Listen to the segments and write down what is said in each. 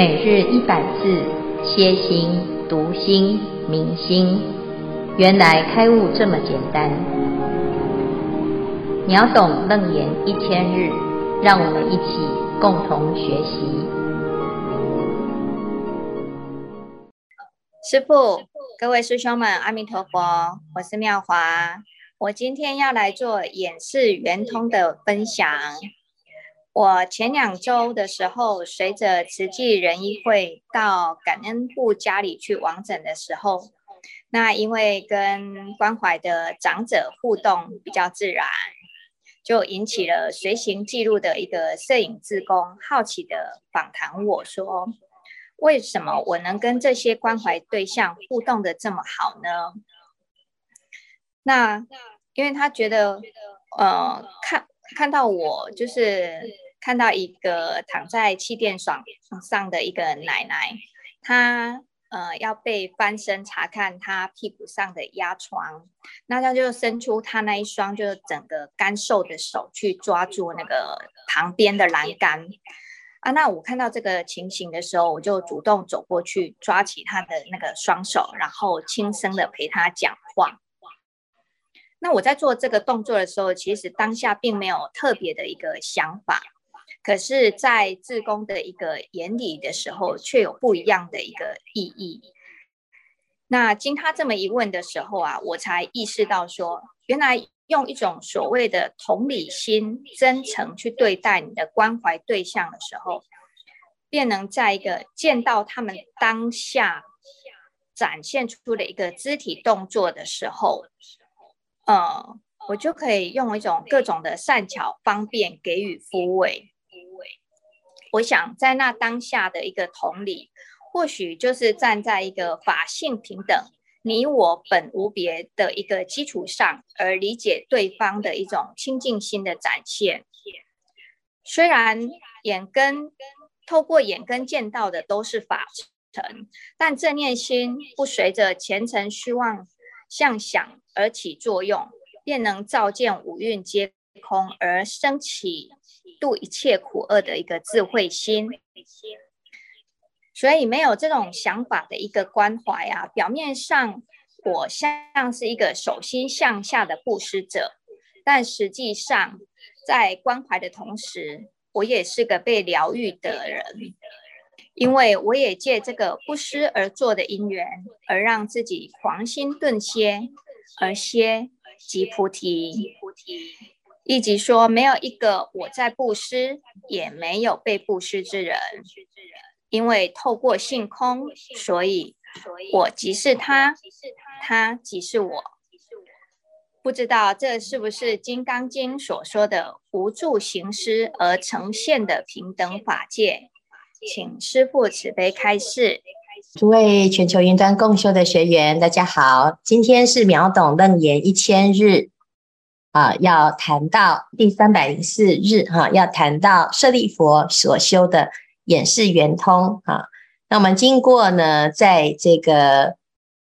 每日一百字，歇心、读心、明心，原来开悟这么简单。秒懂楞严一千日，让我们一起共同学习。师父，各位师兄们，阿弥陀佛，我是妙华，我今天要来做演示圆通的分享。我前两周的时候，随着慈济人医会到感恩部家里去往诊的时候，那因为跟关怀的长者互动比较自然，就引起了随行记录的一个摄影志工好奇的访谈我说：“为什么我能跟这些关怀对象互动的这么好呢？”那因为他觉得，呃，看。看到我就是看到一个躺在气垫床上的一个奶奶，她呃要被翻身查看她屁股上的压疮，那她就伸出她那一双就整个干瘦的手去抓住那个旁边的栏杆啊。那我看到这个情形的时候，我就主动走过去抓起她的那个双手，然后轻声的陪她讲话。那我在做这个动作的时候，其实当下并没有特别的一个想法，可是，在志工的一个眼里的时候，却有不一样的一个意义。那经他这么一问的时候啊，我才意识到说，原来用一种所谓的同理心、真诚去对待你的关怀对象的时候，便能在一个见到他们当下展现出的一个肢体动作的时候。呃，我就可以用一种各种的善巧方便给予抚慰。我想在那当下的一个同理，或许就是站在一个法性平等、你我本无别的一个基础上，而理解对方的一种清净心的展现。虽然眼根透过眼根见到的都是法尘，但正念心不随着前尘虚妄相想而起作用，便能照见五蕴皆空，而生起度一切苦厄的一个智慧心。所以，没有这种想法的一个关怀啊，表面上我像是一个手心向下的布施者，但实际上在关怀的同时，我也是个被疗愈的人，因为我也借这个布施而做的因缘，而让自己狂心顿歇。而歇即菩提，亦即说，没有一个我在布施，也没有被布施之人。因为透过性空，所以我即是他，他即是我。不知道这是不是《金刚经》所说的无住行施而呈现的平等法界？请师父慈悲开示。诸位全球云端共修的学员，大家好，今天是秒懂楞严一千日啊，要谈到第三百零四日哈、要谈到舍利弗所修的演示圆通啊。那我们经过呢，在这个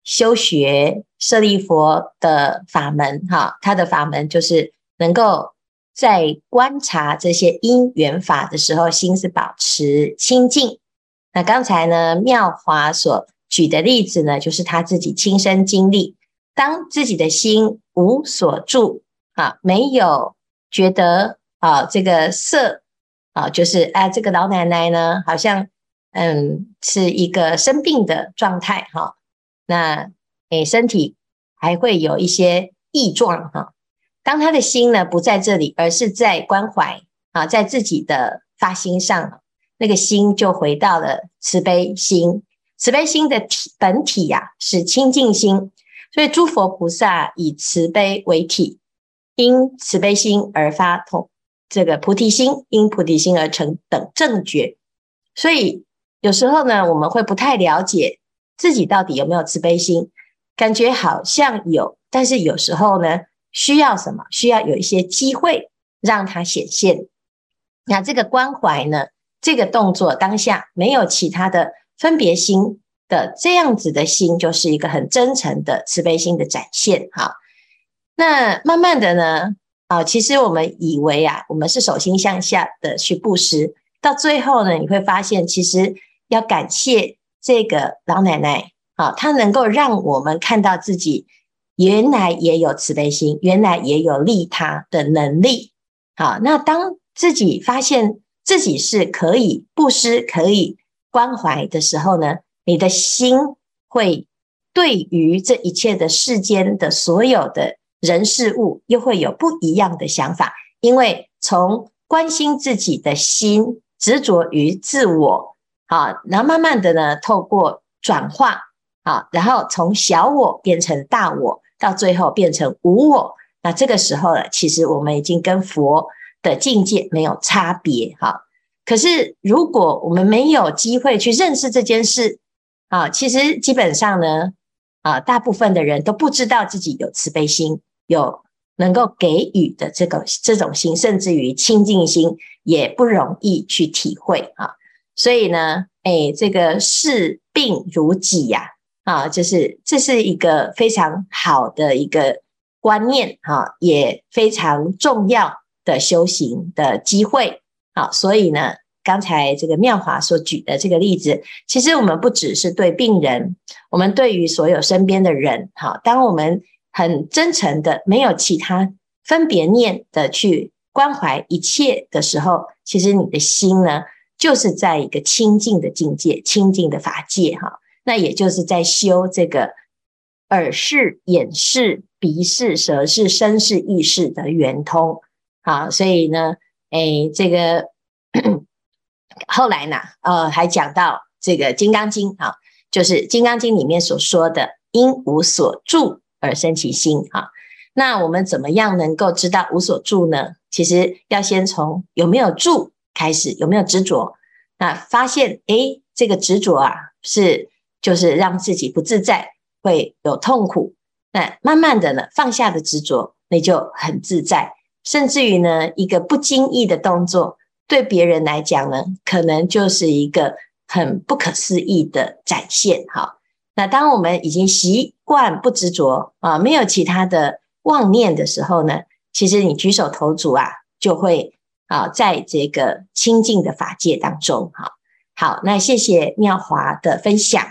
修学舍利弗的法门哈、他的法门就是能够在观察这些因缘法的时候，心是保持清净。那刚才呢，妙华所举的例子呢，就是他自己亲身经历，当自己的心无所住啊，没有觉得啊，这个色啊，就是啊，这个老奶奶呢，好像嗯，是一个生病的状态哈、那诶，身体还会有一些异状哈、当他的心呢不在这里，而是在关怀啊，在自己的发心上。那个心就回到了慈悲心，慈悲心的体本体呀、啊、是清净心，所以诸佛菩萨以慈悲为体，因慈悲心而发同这个菩提心，因菩提心而成等正觉。所以有时候呢，我们会不太了解自己到底有没有慈悲心，感觉好像有，但是有时候呢，需要什么？需要有一些机会让它显现。那这个关怀呢？这个动作当下没有其他的分别心的这样子的心，就是一个很真诚的慈悲心的展现。哈，那慢慢的呢，啊，其实我们以为啊，我们是手心向下的去布施，到最后呢，你会发现，其实要感谢这个老奶奶啊，她能够让我们看到自己原来也有慈悲心，原来也有利他的能力。好，那当自己发现自己是可以布施、可以关怀的时候呢，你的心会对于这一切的世间的所有的人事物，又会有不一样的想法，因为从关心自己的心，执着于自我，好，然后慢慢的呢，透过转化，好，然后从小我变成大我，到最后变成无我。那这个时候呢，其实我们已经跟佛的境界没有差别，哈。可是如果我们没有机会去认识这件事，啊，其实基本上呢，啊，大部分的人都不知道自己有慈悲心，有。能够给予的这个这种心，甚至于清净心，也不容易去体会啊。所以呢，哎，这个视病如己呀，啊，就是这是一个非常好的一个观念啊，也非常重要的修行的机会。好，所以呢，刚才这个妙华所举的这个例子，其实我们不只是对病人，我们对于所有身边的人，好，当我们。很真诚的，没有其他分别念的去关怀一切的时候，其实你的心呢，就是在一个清净的境界、清净的法界哈。那也就是在修这个耳视、眼视、鼻视、舌视、身视、意识的圆通。好，所以呢，哎，这个后来呢，呃，还讲到这个《金刚经》啊，就是《金刚经》里面所说的“应无所住”。而生其心啊，那我们怎么样能够知道无所住呢？其实要先从有没有住开始，有没有执着？那发现诶，这个执着啊，是就是让自己不自在，会有痛苦。那慢慢的呢，放下的执着，那就很自在。甚至于呢，一个不经意的动作，对别人来讲呢，可能就是一个很不可思议的展现。哈。那当我们已经习惯不执着啊，没有其他的妄念的时候呢，其实你举手投足啊，就会啊，在这个清净的法界当中，哈，好，那谢谢妙华的分享，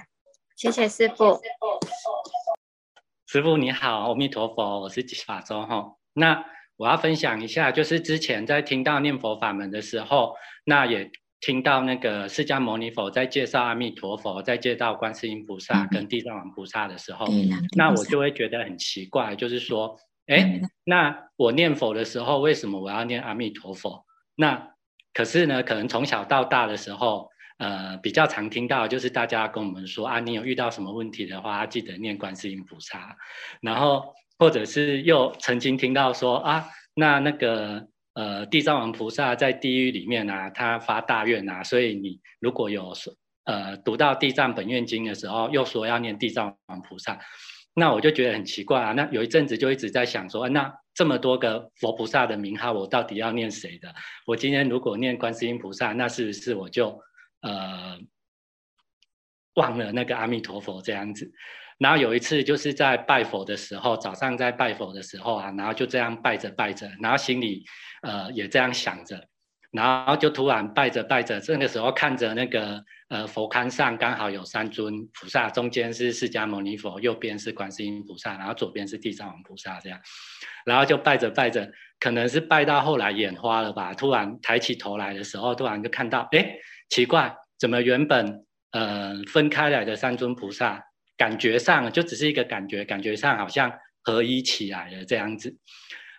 谢谢师傅。师傅你好，阿弥陀佛，我是法中哈。那我要分享一下，就是之前在听到念佛法门的时候，那也。听到那个释迦牟尼佛在介绍阿弥陀佛，在介绍观世音菩萨跟地藏王菩萨的时候，嗯、那我就会觉得很奇怪，就是说，哎，那我念佛的时候，为什么我要念阿弥陀佛？那可是呢，可能从小到大的时候，呃，比较常听到就是大家跟我们说啊，你有遇到什么问题的话，记得念观世音菩萨。然后或者是又曾经听到说啊，那那个。呃，地藏王菩萨在地狱里面啊，他发大愿啊，所以你如果有呃读到《地藏本愿经》的时候，又说要念地藏王菩萨，那我就觉得很奇怪啊。那有一阵子就一直在想说，那这么多个佛菩萨的名号，我到底要念谁的？我今天如果念观世音菩萨，那是不是我就呃忘了那个阿弥陀佛这样子？然后有一次就是在拜佛的时候，早上在拜佛的时候啊，然后就这样拜着拜着，然后心里呃也这样想着，然后就突然拜着拜着，这个时候看着那个呃佛龛上刚好有三尊菩萨，中间是释迦牟尼佛，右边是观世音菩萨，然后左边是地藏王菩萨这样，然后就拜着拜着，可能是拜到后来眼花了吧，突然抬起头来的时候，突然就看到，哎，奇怪，怎么原本呃分开来的三尊菩萨？感觉上就只是一个感觉，感觉上好像合一起来了这样子。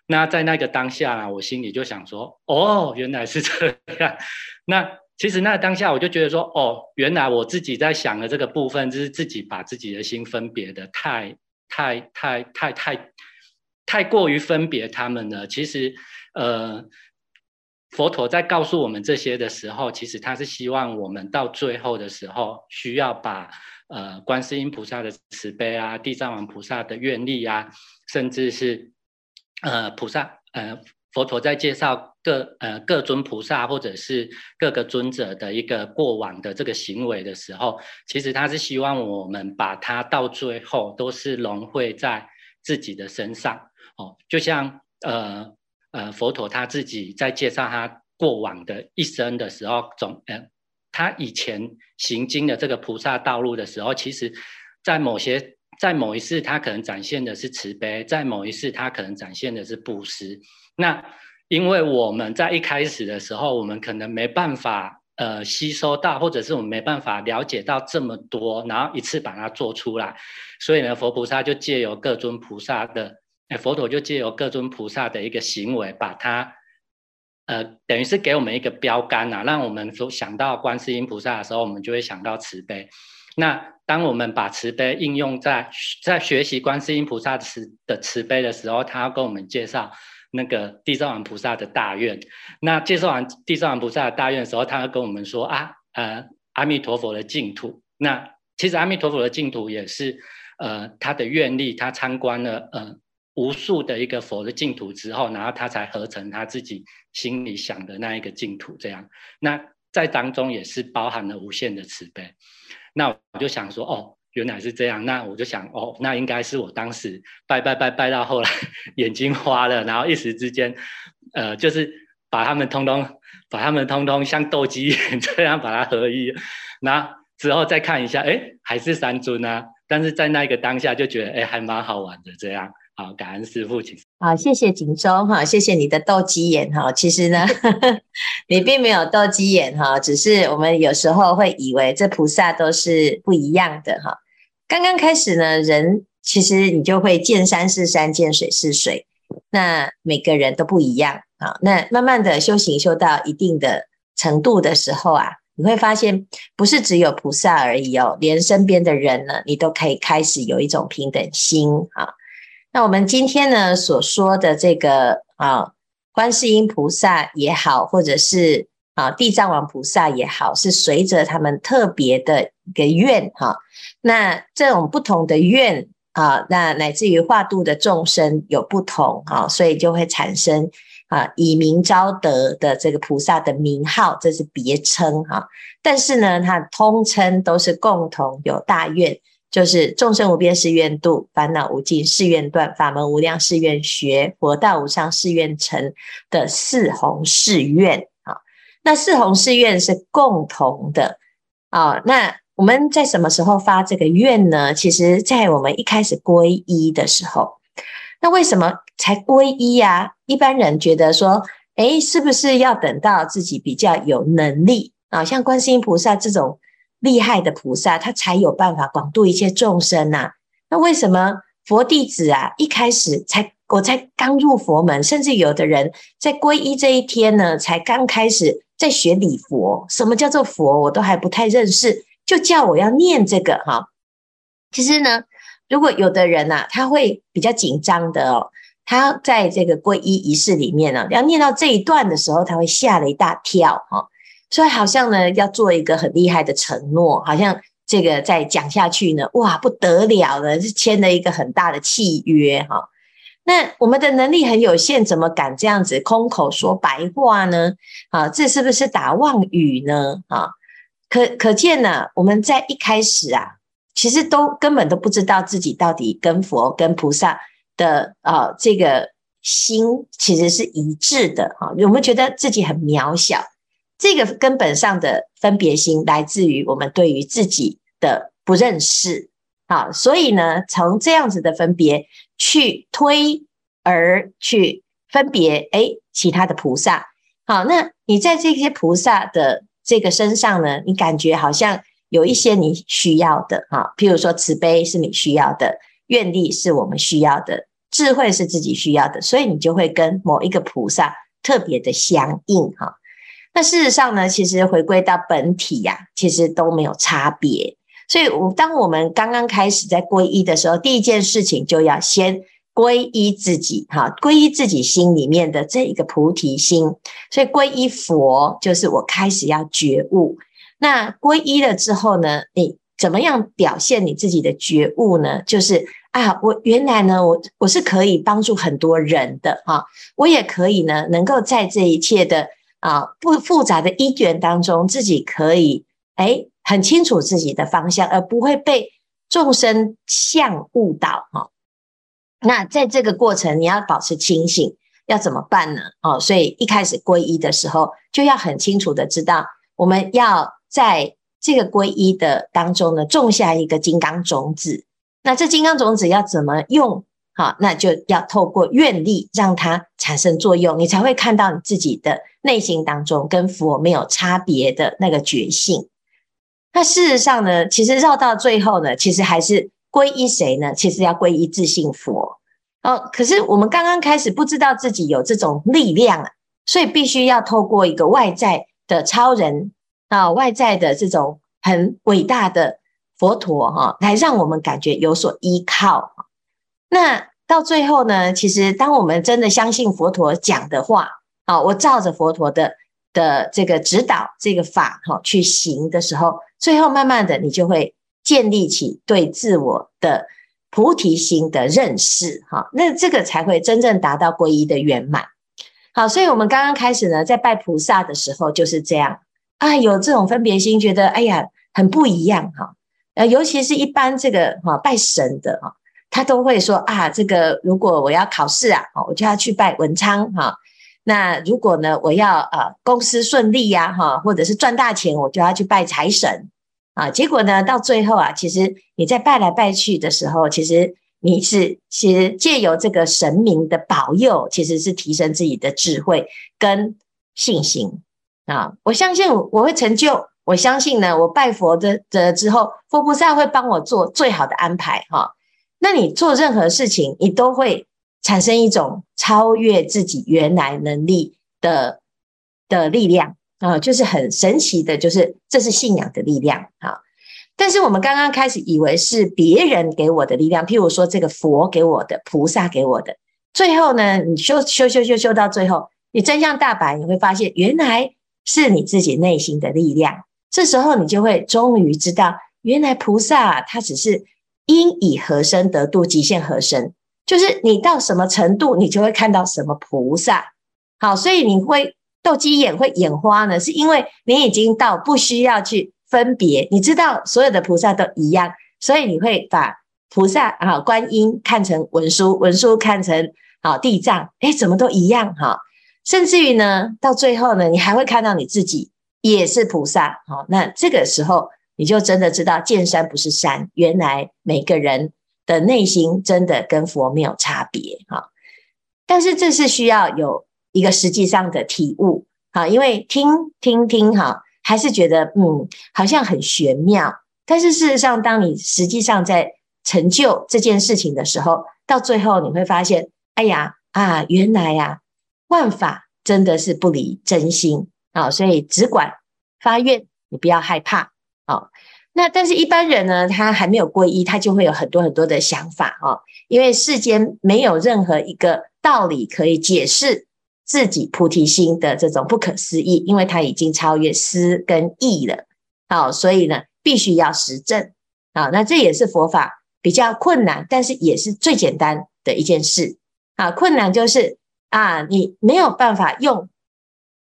那在那个当下呢，我心里就想说：哦，原来是这样。那其实那个当下我就觉得说：哦，原来我自己在想的这个部分，就是自己把自己的心分别的太、太、太、太、太、太过于分别他们了。其实，呃，佛陀在告诉我们这些的时候，其实他是希望我们到最后的时候，需要把。呃，观世音菩萨的慈悲啊，地藏王菩萨的愿力啊，甚至是呃菩萨呃佛陀在介绍各呃各尊菩萨或者是各个尊者的一个过往的这个行为的时候，其实他是希望我们把它到最后都是融汇在自己的身上哦，就像呃呃佛陀他自己在介绍他过往的一生的时候，总呃。他以前行经的这个菩萨道路的时候，其实，在某些在某一世，他可能展现的是慈悲；在某一世，他可能展现的是布施。那因为我们在一开始的时候，我们可能没办法呃吸收到，或者是我们没办法了解到这么多，然后一次把它做出来。所以呢，佛菩萨就借由各尊菩萨的，哎，佛陀就借由各尊菩萨的一个行为，把它。呃，等于是给我们一个标杆呐、让我们说想到观世音菩萨的时候，我们就会想到慈悲。那当我们把慈悲应用在在学习观世音菩萨慈的慈悲的时候，他要跟我们介绍那个地藏王菩萨的大愿。那介绍完地藏王菩萨的大愿的时候，他会跟我们说啊，呃，阿弥陀佛的净土。那其实阿弥陀佛的净土也是呃他的愿力，他参观了呃。无数的一个佛的净土之后，然后他才合成他自己心里想的那一个净土，这样。那在当中也是包含了无限的慈悲。那我就想说，哦，原来是这样。那我就想，哦，那应该是我当时拜拜拜拜到后来眼睛花了，然后一时之间，呃，就是把他们通通把他们通通像斗鸡眼这样把它合一。那之后再看一下，哎，还是三尊啊。但是在那个当下就觉得，哎，还蛮好玩的这样。好，感恩师父，请。好，谢谢锦州哈，谢谢你的斗鸡眼哈。其实呢，你并没有斗鸡眼哈，只是我们有时候会以为这菩萨都是不一样的哈。刚刚开始呢，人其实你就会见山是山，见水是水，那每个人都不一样啊。那慢慢的修行修到一定的程度的时候啊，你会发现不是只有菩萨而已哦，连身边的人呢，你都可以开始有一种平等心啊。那我们今天呢所说的这个啊，观世音菩萨也好，或者是啊地藏王菩萨也好，是随着他们特别的一个愿哈。那这种不同的愿啊，那乃至于化度的众生有不同啊，所以就会产生啊以名招得的这个菩萨的名号，这是别称哈。但是呢，它通称都是共同有大愿。就是众生无边誓愿度，烦恼无尽誓愿断，法门无量誓愿学，佛道无上誓愿成的四弘誓愿啊。那四弘誓愿是共同的啊。那我们在什么时候发这个愿呢？其实，在我们一开始皈依的时候。那为什么才皈依呀？一般人觉得说，诶，是不是要等到自己比较有能力啊？像观世音菩萨这种。厉害的菩萨，他才有办法广度一切众生呐。那为什么佛弟子啊，一开始才我才刚入佛门，甚至有的人在皈依这一天呢，才刚开始在学礼佛。什么叫做佛，我都还不太认识，就叫我要念这个哈。其实呢，如果有的人呐，他会比较紧张的哦，他在这个皈依仪式里面呢，要念到这一段的时候，他会吓了一大跳哈。所以好像呢，要做一个很厉害的承诺，好像这个再讲下去呢，哇，不得了了，是签了一个很大的契约哈。那我们的能力很有限，怎么敢这样子空口说白话呢？啊，这是不是打妄语呢？啊，可可见呢，我们在一开始啊，其实都根本都不知道自己到底跟佛跟菩萨的啊这个心其实是一致的哈。有没有觉得自己很渺小？这个根本上的分别心来自于我们对于自己的不认识，好，所以呢，从这样子的分别去推而去分别，诶，其他的菩萨，好，那你在这些菩萨的这个身上呢，你感觉好像有一些你需要的，哈，譬如说慈悲是你需要的，愿力是我们需要的，智慧是自己需要的，所以你就会跟某一个菩萨特别的相应，哈。那事实上呢，其实回归到本体呀、其实都没有差别。所以，我当我们刚刚开始在皈依的时候，第一件事情就要先皈依自己，哈，皈依自己心里面的这一个菩提心。所以，皈依佛就是我开始要觉悟。那皈依了之后呢，你怎么样表现你自己的觉悟呢？就是啊，我原来呢，我我是可以帮助很多人的哈，我也可以呢，能够在这一切的。啊，不复杂的因缘当中，自己可以诶很清楚自己的方向，而不会被众生相误导哈。那在这个过程，你要保持清醒，要怎么办呢？哦，所以一开始皈依的时候，就要很清楚的知道，我们要在这个皈依的当中呢，种下一个金刚种子。那这金刚种子要怎么用？好，那就要透过愿力让它产生作用，你才会看到你自己的内心当中跟佛没有差别的那个觉性。那事实上呢，其实绕到最后呢，其实还是皈依谁呢？其实要皈依自性佛。哦，可是我们刚刚开始不知道自己有这种力量啊，所以必须要透过一个外在的超人啊，外在的这种很伟大的佛陀哈，来让我们感觉有所依靠。那到最后呢，其实当我们真的相信佛陀讲的话，啊，我照着佛陀的的这个指导这个法哈去行的时候，最后慢慢的你就会建立起对自我的菩提心的认识，哈，那这个才会真正达到皈依的圆满。好，所以我们刚刚开始呢，在拜菩萨的时候就是这样啊，有这种分别心，觉得哎呀很不一样哈，呃，尤其是一般这个哈拜神的哈。他都会说啊，这个如果我要考试啊，我就要去拜文昌哈。那如果呢，我要呃公司顺利呀哈，或者是赚大钱，我就要去拜财神啊。结果呢，到最后啊，其实你在拜来拜去的时候，其实你是其实借由这个神明的保佑，其实是提升自己的智慧跟信心啊。我相信我会成就，我相信呢，我拜佛的的之后，佛菩萨会帮我做最好的安排哈。那你做任何事情，你都会产生一种超越自己原来能力的的力量啊，就是很神奇的，就是这是信仰的力量啊。但是我们刚刚开始以为是别人给我的力量，譬如说这个佛给我的，菩萨给我的，最后呢，你修修修修修到最后，你真相大白，你会发现原来是你自己内心的力量。这时候你就会终于知道，原来菩萨他只是。因以何身得度，即现何身，就是你到什么程度，你就会看到什么菩萨。好，所以你会斗鸡眼会眼花呢，是因为你已经到不需要去分别，你知道所有的菩萨都一样，所以你会把菩萨啊观音看成文殊，文殊看成啊地藏，诶，怎么都一样哈。甚至于呢，到最后呢，你还会看到你自己也是菩萨。好，那这个时候。你就真的知道见山不是山，原来每个人的内心真的跟佛没有差别哈。但是这是需要有一个实际上的体悟哈，因为听听听哈，还是觉得嗯好像很玄妙。但是事实上，当你实际上在成就这件事情的时候，到最后你会发现，哎呀啊，原来呀，万法真的是不离真心啊，所以只管发愿，你不要害怕。好，那但是一般人呢，他还没有皈依，他就会有很多很多的想法哈。因为世间没有任何一个道理可以解释自己菩提心的这种不可思议，因为他已经超越思跟意了。好，所以呢，必须要实证。好，那这也是佛法比较困难，但是也是最简单的一件事。啊，困难就是啊，你没有办法用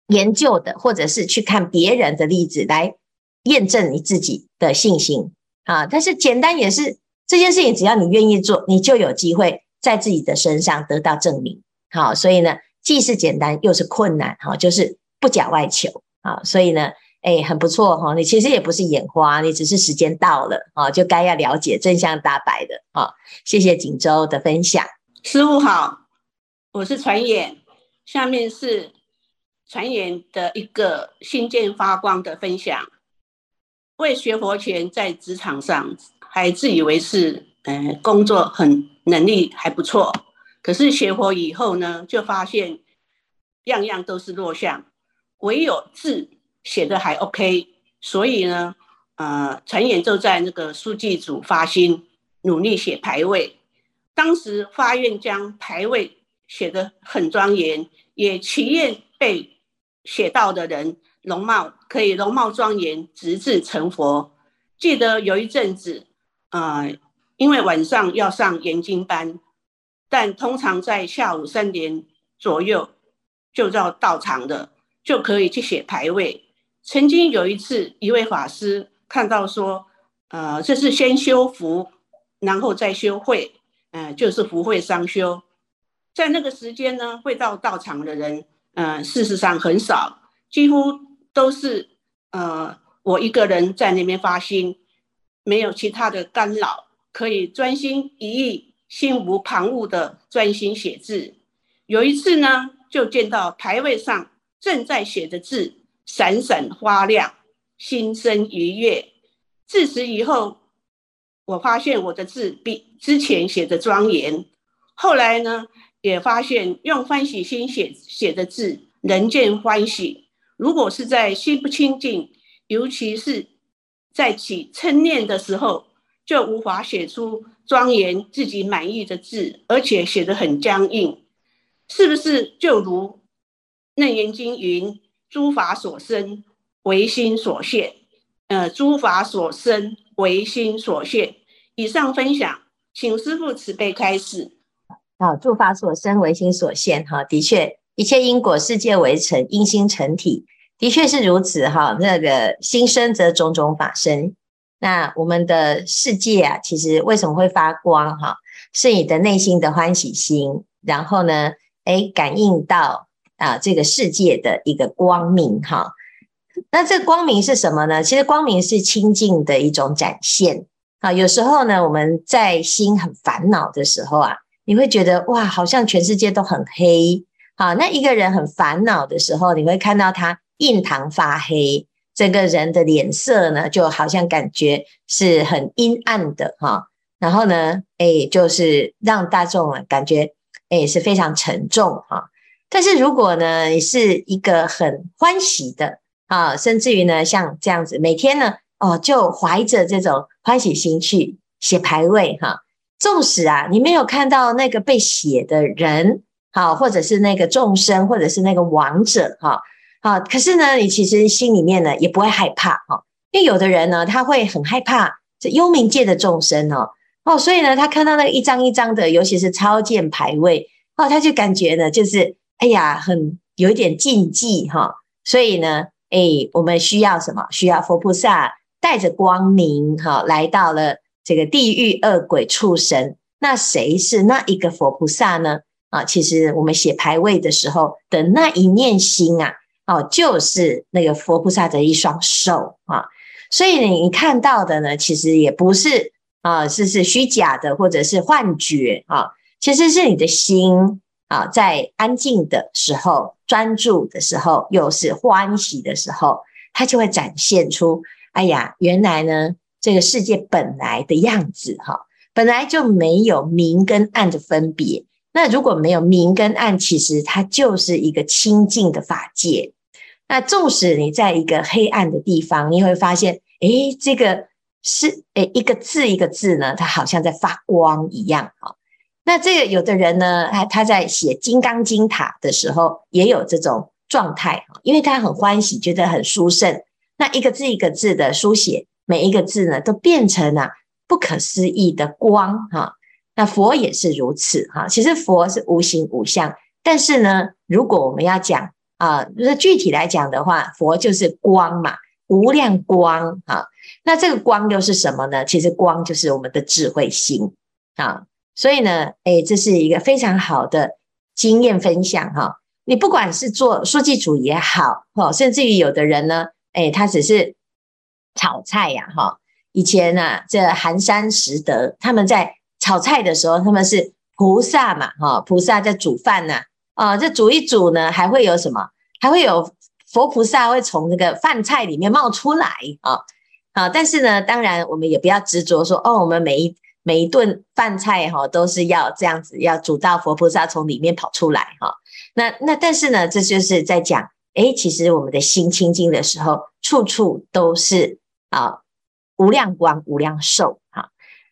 研究的，或者是去看别人的例子来。验证你自己的信心啊！但是简单也是这件事情，只要你愿意做，你就有机会在自己的身上得到证明。好，所以呢，既是简单又是困难，哈，就是不假外求啊！所以呢，哎，很不错哈！你其实也不是眼花，你只是时间到了啊，就该要了解真相大白的啊！谢谢锦州的分享，师傅好，我是传眼，下面是传眼的一个心见发光的分享。未学佛前，在职场上还自以为是，呃，工作很能力还不错。可是学佛以后呢，就发现样样都是弱项，唯有字写的还 OK。所以呢，呃，传眼就在那个书记组发心，努力写牌位。当时发愿将牌位写得很庄严，也祈愿被写到的人。容貌可以容貌庄严，直至成佛。记得有一阵子，呃，因为晚上要上研经班，但通常在下午三点左右就要到场的，就可以去写牌位。曾经有一次，一位法师看到说，呃，这是先修福，然后再修慧，嗯、呃，就是福慧双修。在那个时间呢，会到道场的人，嗯、呃，事实上很少，几乎。都是呃我一个人在那边发心，没有其他的干扰，可以专心一意、心无旁骛的专心写字。有一次呢，就见到牌位上正在写的字闪闪发亮，心生愉悦。自此以后，我发现我的字比之前写的庄严。后来呢，也发现用欢喜心写写的字，人见欢喜。如果是在心不清净，尤其是在起嗔念的时候，就无法写出庄严自己满意的字，而且写得很僵硬。是不是就如《楞严经》云：“诸法所生，唯心所现。”呃，诸法所生，唯心所现。以上分享，请师父慈悲开示。好，诸法所生，唯心所现。哈，的确。一切因果，世界为成，因心成体，的确是如此哈。那个心生则种种法生。那我们的世界啊，其实为什么会发光哈？是你的内心的欢喜心，然后呢，诶，感应到啊这个世界的一个光明哈。那这个光明是什么呢？其实光明是清净的一种展现啊。有时候呢，我们在心很烦恼的时候啊，你会觉得哇，好像全世界都很黑。好，那一个人很烦恼的时候，你会看到他印堂发黑，整个人的脸色呢，就好像感觉是很阴暗的哈。然后呢，诶，就是让大众啊感觉诶是非常沉重哈。但是如果呢，你是一个很欢喜的啊，甚至于呢，像这样子，每天呢，哦，就怀着这种欢喜心去写牌位哈。纵使啊，你没有看到那个被写的人。好，或者是那个众生，或者是那个王者，哈，好，可是呢，你其实心里面呢也不会害怕，哈，因为有的人呢，他会很害怕这幽冥界的众生哦，哦，所以呢，他看到那个一张一张的，尤其是超荐牌位，哦，他就感觉呢，就是哎呀，很有一点禁忌，哈，所以呢，哎，我们需要什么？需要佛菩萨带着光明，哈，来到了这个地狱恶鬼畜生，那谁是那一个佛菩萨呢？啊，其实我们写牌位的时候的那一念心啊，哦，就是那个佛菩萨的一双手啊，所以你看到的呢，其实也不是啊，是是虚假的或者是幻觉啊，其实是你的心啊，在安静的时候、专注的时候，又是欢喜的时候，它就会展现出，哎呀，原来呢，这个世界本来的样子哈，本来就没有明跟暗的分别。那如果没有明跟暗，其实它就是一个清净的法界。那纵使你在一个黑暗的地方，你会发现，诶，这个是诶一个字一个字呢，它好像在发光一样啊。那这个有的人呢，他他在写金刚经塔的时候，也有这种状态啊，因为他很欢喜，觉得很殊胜。那一个字一个字的书写，每一个字呢，都变成了不可思议的光哈。那佛也是如此哈，其实佛是无形无相，但是呢，如果我们要讲啊，就是具体来讲的话，佛就是光嘛，无量光哈。那这个光又是什么呢？其实光就是我们的智慧心啊。所以呢，诶，这是一个非常好的经验分享哈。你不管是做书记组也好，哈，甚至于有的人呢，诶，他只是炒菜呀，哈。以前呢，这寒山拾得他们在。炒菜的时候，他们是菩萨嘛，哈，菩萨在煮饭呢，啊，这煮一煮呢，还会有什么？还会有佛菩萨会从那个饭菜里面冒出来啊，啊，但是呢，当然我们也不要执着说，哦，我们每一每一顿饭菜哈，都是要这样子，要煮到佛菩萨从里面跑出来哈。那那但是呢，这就是在讲，诶，其实我们的心清净的时候，处处都是啊无量光、无量寿哈，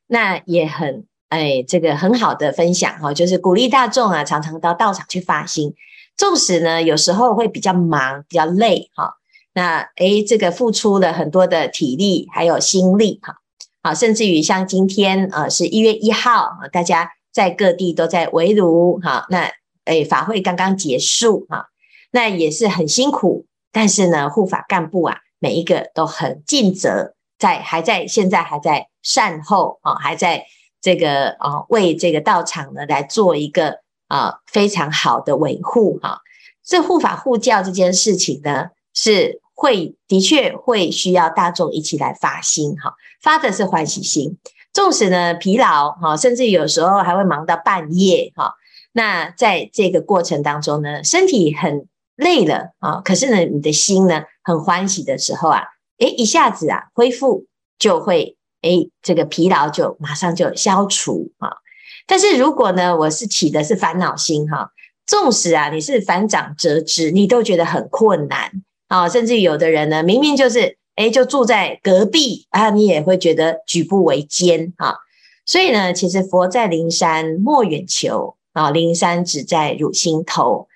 那也很。哎，这个很好的分享哈，就是鼓励大众啊，常常到道场去发心。纵使呢，有时候会比较忙、比较累哈，那哎，这个付出了很多的体力还有心力哈，好，甚至于像今天啊，是一月一号，大家在各地都在围炉哈，那哎，法会刚刚结束哈，那也是很辛苦，但是呢，护法干部啊，每一个都很尽责，在还在现在还在善后啊，还在。这个啊，为这个道场呢来做一个啊非常好的维护哈。这护法护教这件事情呢，是会的确会需要大众一起来发心哈，发的是欢喜心。纵使呢疲劳哈，甚至有时候还会忙到半夜哈。那在这个过程当中呢，身体很累了啊，可是呢，你的心呢很欢喜的时候啊，诶，一下子啊恢复就会诶，这个疲劳就马上就消除啊。但是如果呢，我是起的是烦恼心哈，纵使啊你是反掌折枝，你都觉得很困难啊，甚至有的人呢，明明就是。诶，就住在隔壁啊，你也会觉得举步维艰啊。所以呢，其实佛在灵山莫远求啊，灵山只在汝心头。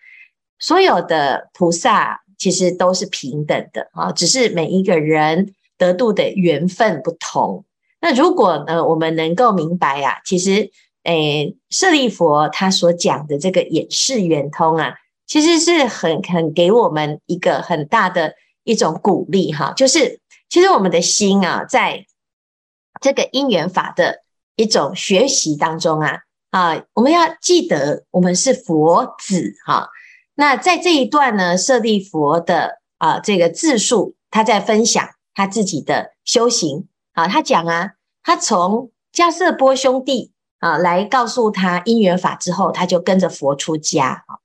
所有的菩萨其实都是平等的啊，只是每一个人得度的缘分不同。那如果呢，我们能够明白啊，其实诶，舍利佛他所讲的这个演示圆通啊，其实是很很给我们一个很大的。一种鼓励哈，就是其实我们的心啊，在这个因缘法的一种学习当中啊啊，我们要记得我们是佛子哈。那在这一段呢，舍利佛的啊这个自述，他在分享他自己的修行啊，他讲啊，他从迦叶波兄弟啊来告诉他因缘法之后，他就跟着佛出家啊。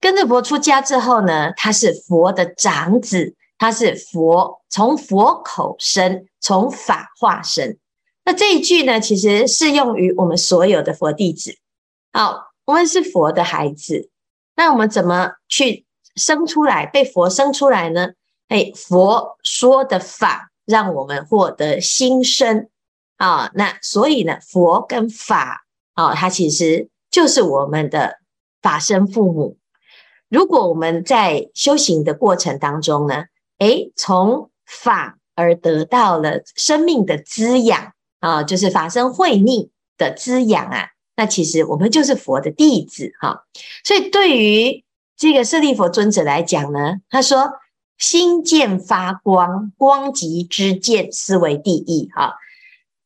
跟着佛出家之后呢，他是佛的长子，他是佛从佛口生，从法化生。那这一句呢，其实适用于我们所有的佛弟子。好，我们是佛的孩子，那我们怎么去生出来，被佛生出来呢？哎，佛说的法让我们获得新生啊。那所以呢，佛跟法啊，它其实就是我们的法身父母。如果我们在修行的过程当中呢，诶，从法而得到了生命的滋养啊，就是法身慧命的滋养啊，那其实我们就是佛的弟子哈。所以对于这个舍利弗尊者来讲呢，他说心见发光，光即知见，思维第一哈。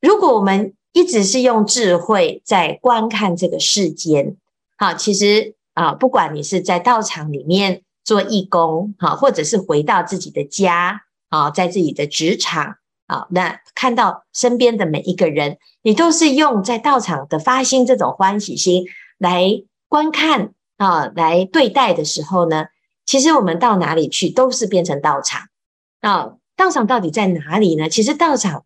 如果我们一直是用智慧在观看这个世间，好，其实。啊，不管你是在道场里面做义工，哈，或者是回到自己的家，啊，在自己的职场，啊，那看到身边的每一个人，你都是用在道场的发心这种欢喜心来观看，啊，来对待的时候呢，其实我们到哪里去都是变成道场。啊，道场到底在哪里呢？其实道场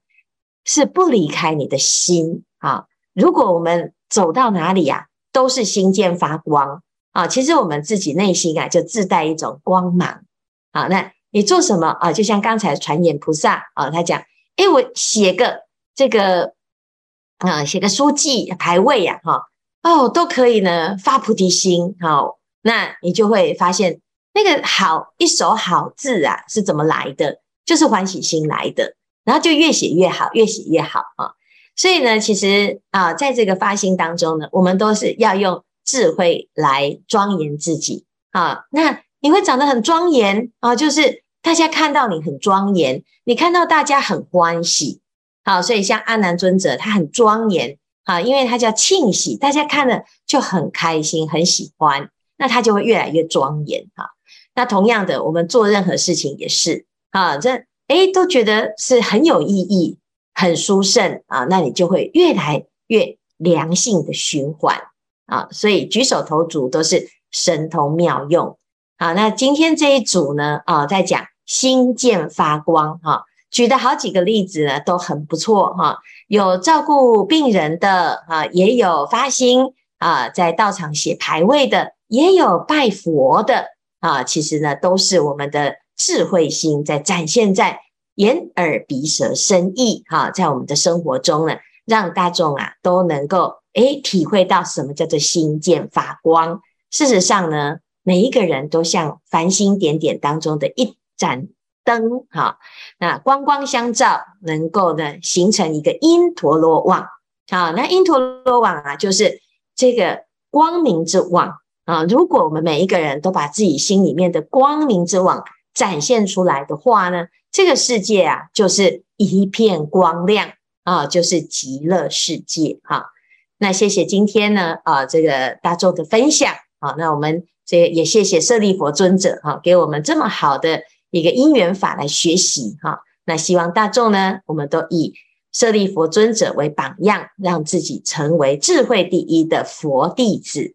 是不离开你的心，啊，如果我们走到哪里呀，都是心见发光。啊，其实我们自己内心啊，就自带一种光芒。好，那你做什么啊？就像刚才传言菩萨啊，他讲，诶，我写个这个啊，写个书记排位呀，哈，哦，都可以呢，发菩提心。好，那你就会发现，那个好一手好字啊，是怎么来的？就是欢喜心来的，然后就越写越好，越写越好啊。所以呢，其实啊，在这个发心当中呢，我们都是要用。智慧来庄严自己啊，那你会长得很庄严啊，就是大家看到你很庄严，你看到大家很欢喜，好，所以像阿难尊者他很庄严啊，因为他叫庆喜，大家看了就很开心，很喜欢，那他就会越来越庄严啊。那同样的，我们做任何事情也是啊，这诶都觉得是很有意义、很殊胜啊，那你就会越来越良性的循环。啊，所以举手投足都是神通妙用。好，那今天这一组呢，啊，在讲心见发光，哈，举的好几个例子呢，都很不错，哈，有照顾病人的，啊，也有发心啊，在道场写牌位的，也有拜佛的，啊，其实呢，都是我们的智慧心在展现在眼耳鼻舌身意，哈，在我们的生活中呢，让大众啊都能够。诶，体会到什么叫做心见发光？事实上呢，每一个人都像繁星点点当中的一盏灯，哈，那光光相照，能够呢形成一个因陀罗网，好，那因陀罗网啊，就是这个光明之网啊。如果我们每一个人都把自己心里面的光明之网展现出来的话呢，这个世界啊，就是一片光亮啊，就是极乐世界，哈。那谢谢今天呢，啊，这个大众的分享，好，那我们这也谢谢舍利佛尊者，哈，给我们这么好的一个因缘法来学习哈。那希望大众呢，我们都以舍利佛尊者为榜样，让自己成为智慧第一的佛弟子。